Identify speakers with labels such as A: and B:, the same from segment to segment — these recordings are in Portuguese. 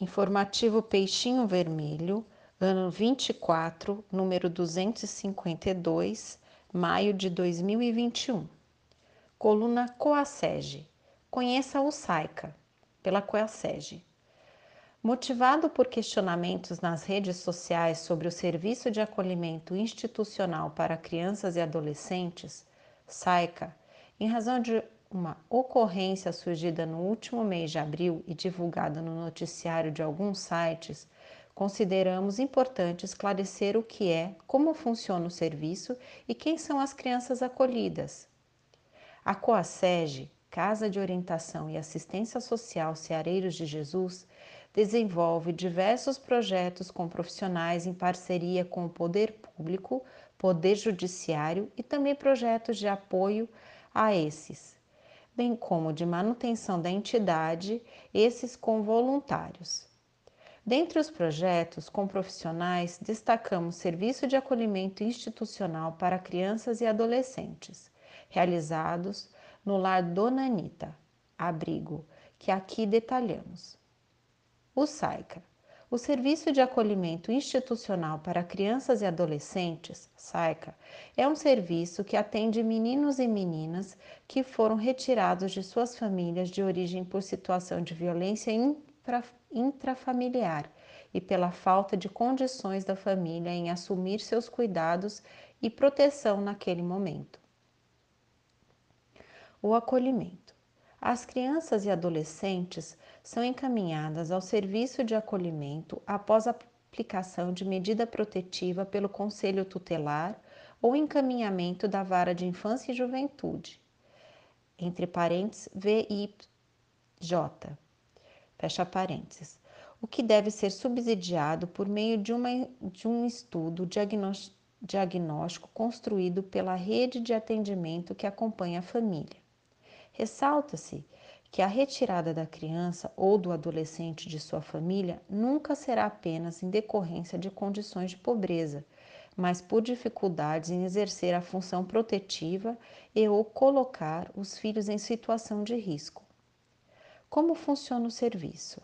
A: Informativo Peixinho Vermelho, ano 24, número 252, maio de 2021. Coluna Coasege. Conheça o SAICA, pela Coasege. Motivado por questionamentos nas redes sociais sobre o Serviço de Acolhimento Institucional para Crianças e Adolescentes, SAICA, em razão de uma ocorrência surgida no último mês de abril e divulgada no noticiário de alguns sites, consideramos importante esclarecer o que é, como funciona o serviço e quem são as crianças acolhidas. A COASEG, Casa de Orientação e Assistência Social Ceareiros de Jesus, desenvolve diversos projetos com profissionais em parceria com o poder público, poder judiciário e também projetos de apoio a esses bem como de manutenção da entidade, esses com voluntários. Dentre os projetos com profissionais, destacamos Serviço de Acolhimento Institucional para Crianças e Adolescentes, realizados no Lar Dona Anita, abrigo, que aqui detalhamos. O SAICA, o Serviço de Acolhimento Institucional para Crianças e Adolescentes, SAICA, é um serviço que atende meninos e meninas que foram retirados de suas famílias de origem por situação de violência intrafamiliar e pela falta de condições da família em assumir seus cuidados e proteção naquele momento. O acolhimento. As crianças e adolescentes são encaminhadas ao serviço de acolhimento após a aplicação de medida protetiva pelo Conselho Tutelar ou encaminhamento da Vara de Infância e Juventude, entre parênteses VIJ, fecha parênteses, o que deve ser subsidiado por meio de, uma, de um estudo diagnóstico construído pela rede de atendimento que acompanha a família. Ressalta-se que a retirada da criança ou do adolescente de sua família nunca será apenas em decorrência de condições de pobreza, mas por dificuldades em exercer a função protetiva e ou colocar os filhos em situação de risco. Como funciona o serviço?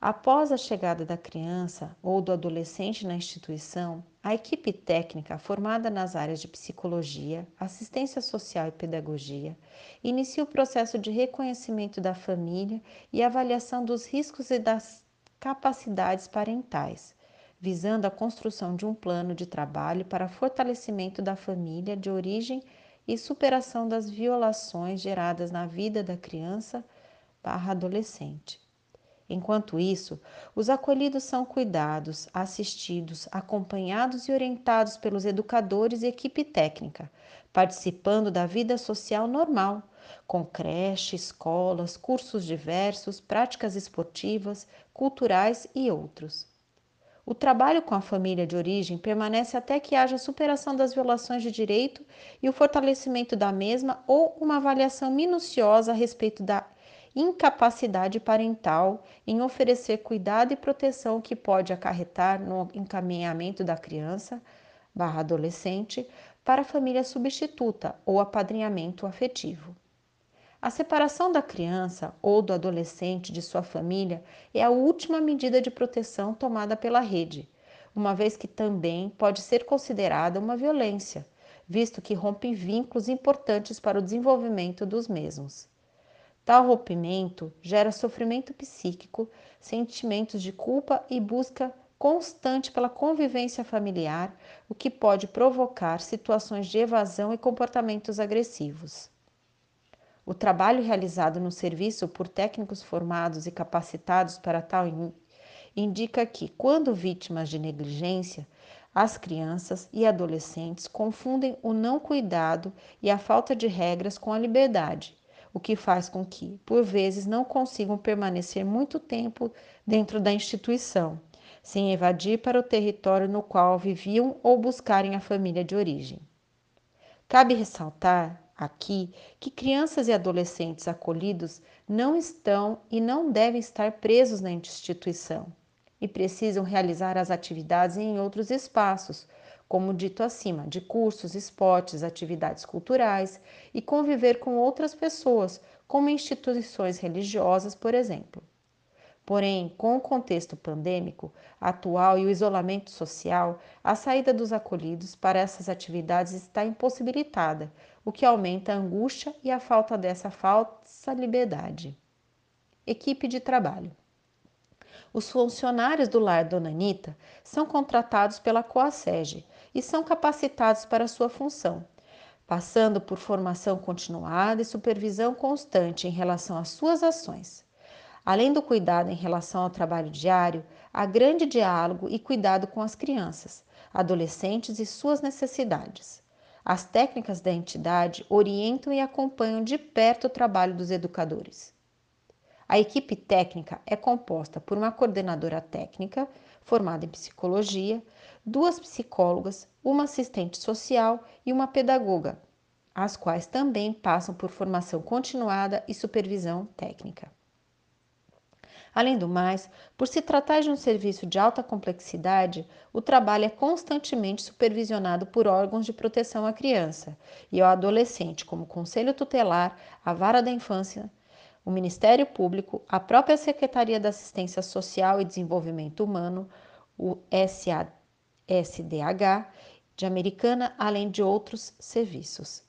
A: Após a chegada da criança ou do adolescente na instituição, a equipe técnica, formada nas áreas de psicologia, assistência social e pedagogia, inicia o processo de reconhecimento da família e avaliação dos riscos e das capacidades parentais, visando a construção de um plano de trabalho para fortalecimento da família de origem e superação das violações geradas na vida da criança barra adolescente. Enquanto isso, os acolhidos são cuidados, assistidos, acompanhados e orientados pelos educadores e equipe técnica, participando da vida social normal, com creche, escolas, cursos diversos, práticas esportivas, culturais e outros. O trabalho com a família de origem permanece até que haja superação das violações de direito e o fortalecimento da mesma ou uma avaliação minuciosa a respeito da incapacidade parental em oferecer cuidado e proteção que pode acarretar no encaminhamento da criança barra adolescente para família substituta ou apadrinhamento afetivo. A separação da criança ou do adolescente de sua família é a última medida de proteção tomada pela rede, uma vez que também pode ser considerada uma violência, visto que rompe vínculos importantes para o desenvolvimento dos mesmos. Tal rompimento gera sofrimento psíquico, sentimentos de culpa e busca constante pela convivência familiar, o que pode provocar situações de evasão e comportamentos agressivos. O trabalho realizado no serviço por técnicos formados e capacitados para tal indica que, quando vítimas de negligência, as crianças e adolescentes confundem o não cuidado e a falta de regras com a liberdade o que faz com que, por vezes, não consigam permanecer muito tempo dentro da instituição, sem evadir para o território no qual viviam ou buscarem a família de origem. Cabe ressaltar aqui que crianças e adolescentes acolhidos não estão e não devem estar presos na instituição e precisam realizar as atividades em outros espaços, como dito acima, de cursos, esportes, atividades culturais e conviver com outras pessoas, como instituições religiosas, por exemplo. Porém, com o contexto pandêmico atual e o isolamento social, a saída dos acolhidos para essas atividades está impossibilitada, o que aumenta a angústia e a falta dessa falsa liberdade. Equipe de trabalho. Os funcionários do lar Dona Anitta são contratados pela Coasege e são capacitados para sua função, passando por formação continuada e supervisão constante em relação às suas ações. Além do cuidado em relação ao trabalho diário, há grande diálogo e cuidado com as crianças, adolescentes e suas necessidades. As técnicas da entidade orientam e acompanham de perto o trabalho dos educadores. A equipe técnica é composta por uma coordenadora técnica, formada em psicologia, duas psicólogas, uma assistente social e uma pedagoga, as quais também passam por formação continuada e supervisão técnica. Além do mais, por se tratar de um serviço de alta complexidade, o trabalho é constantemente supervisionado por órgãos de proteção à criança e ao adolescente, como o Conselho Tutelar, a Vara da Infância, o Ministério Público, a própria Secretaria da Assistência Social e Desenvolvimento Humano, o SADH de Americana, além de outros serviços.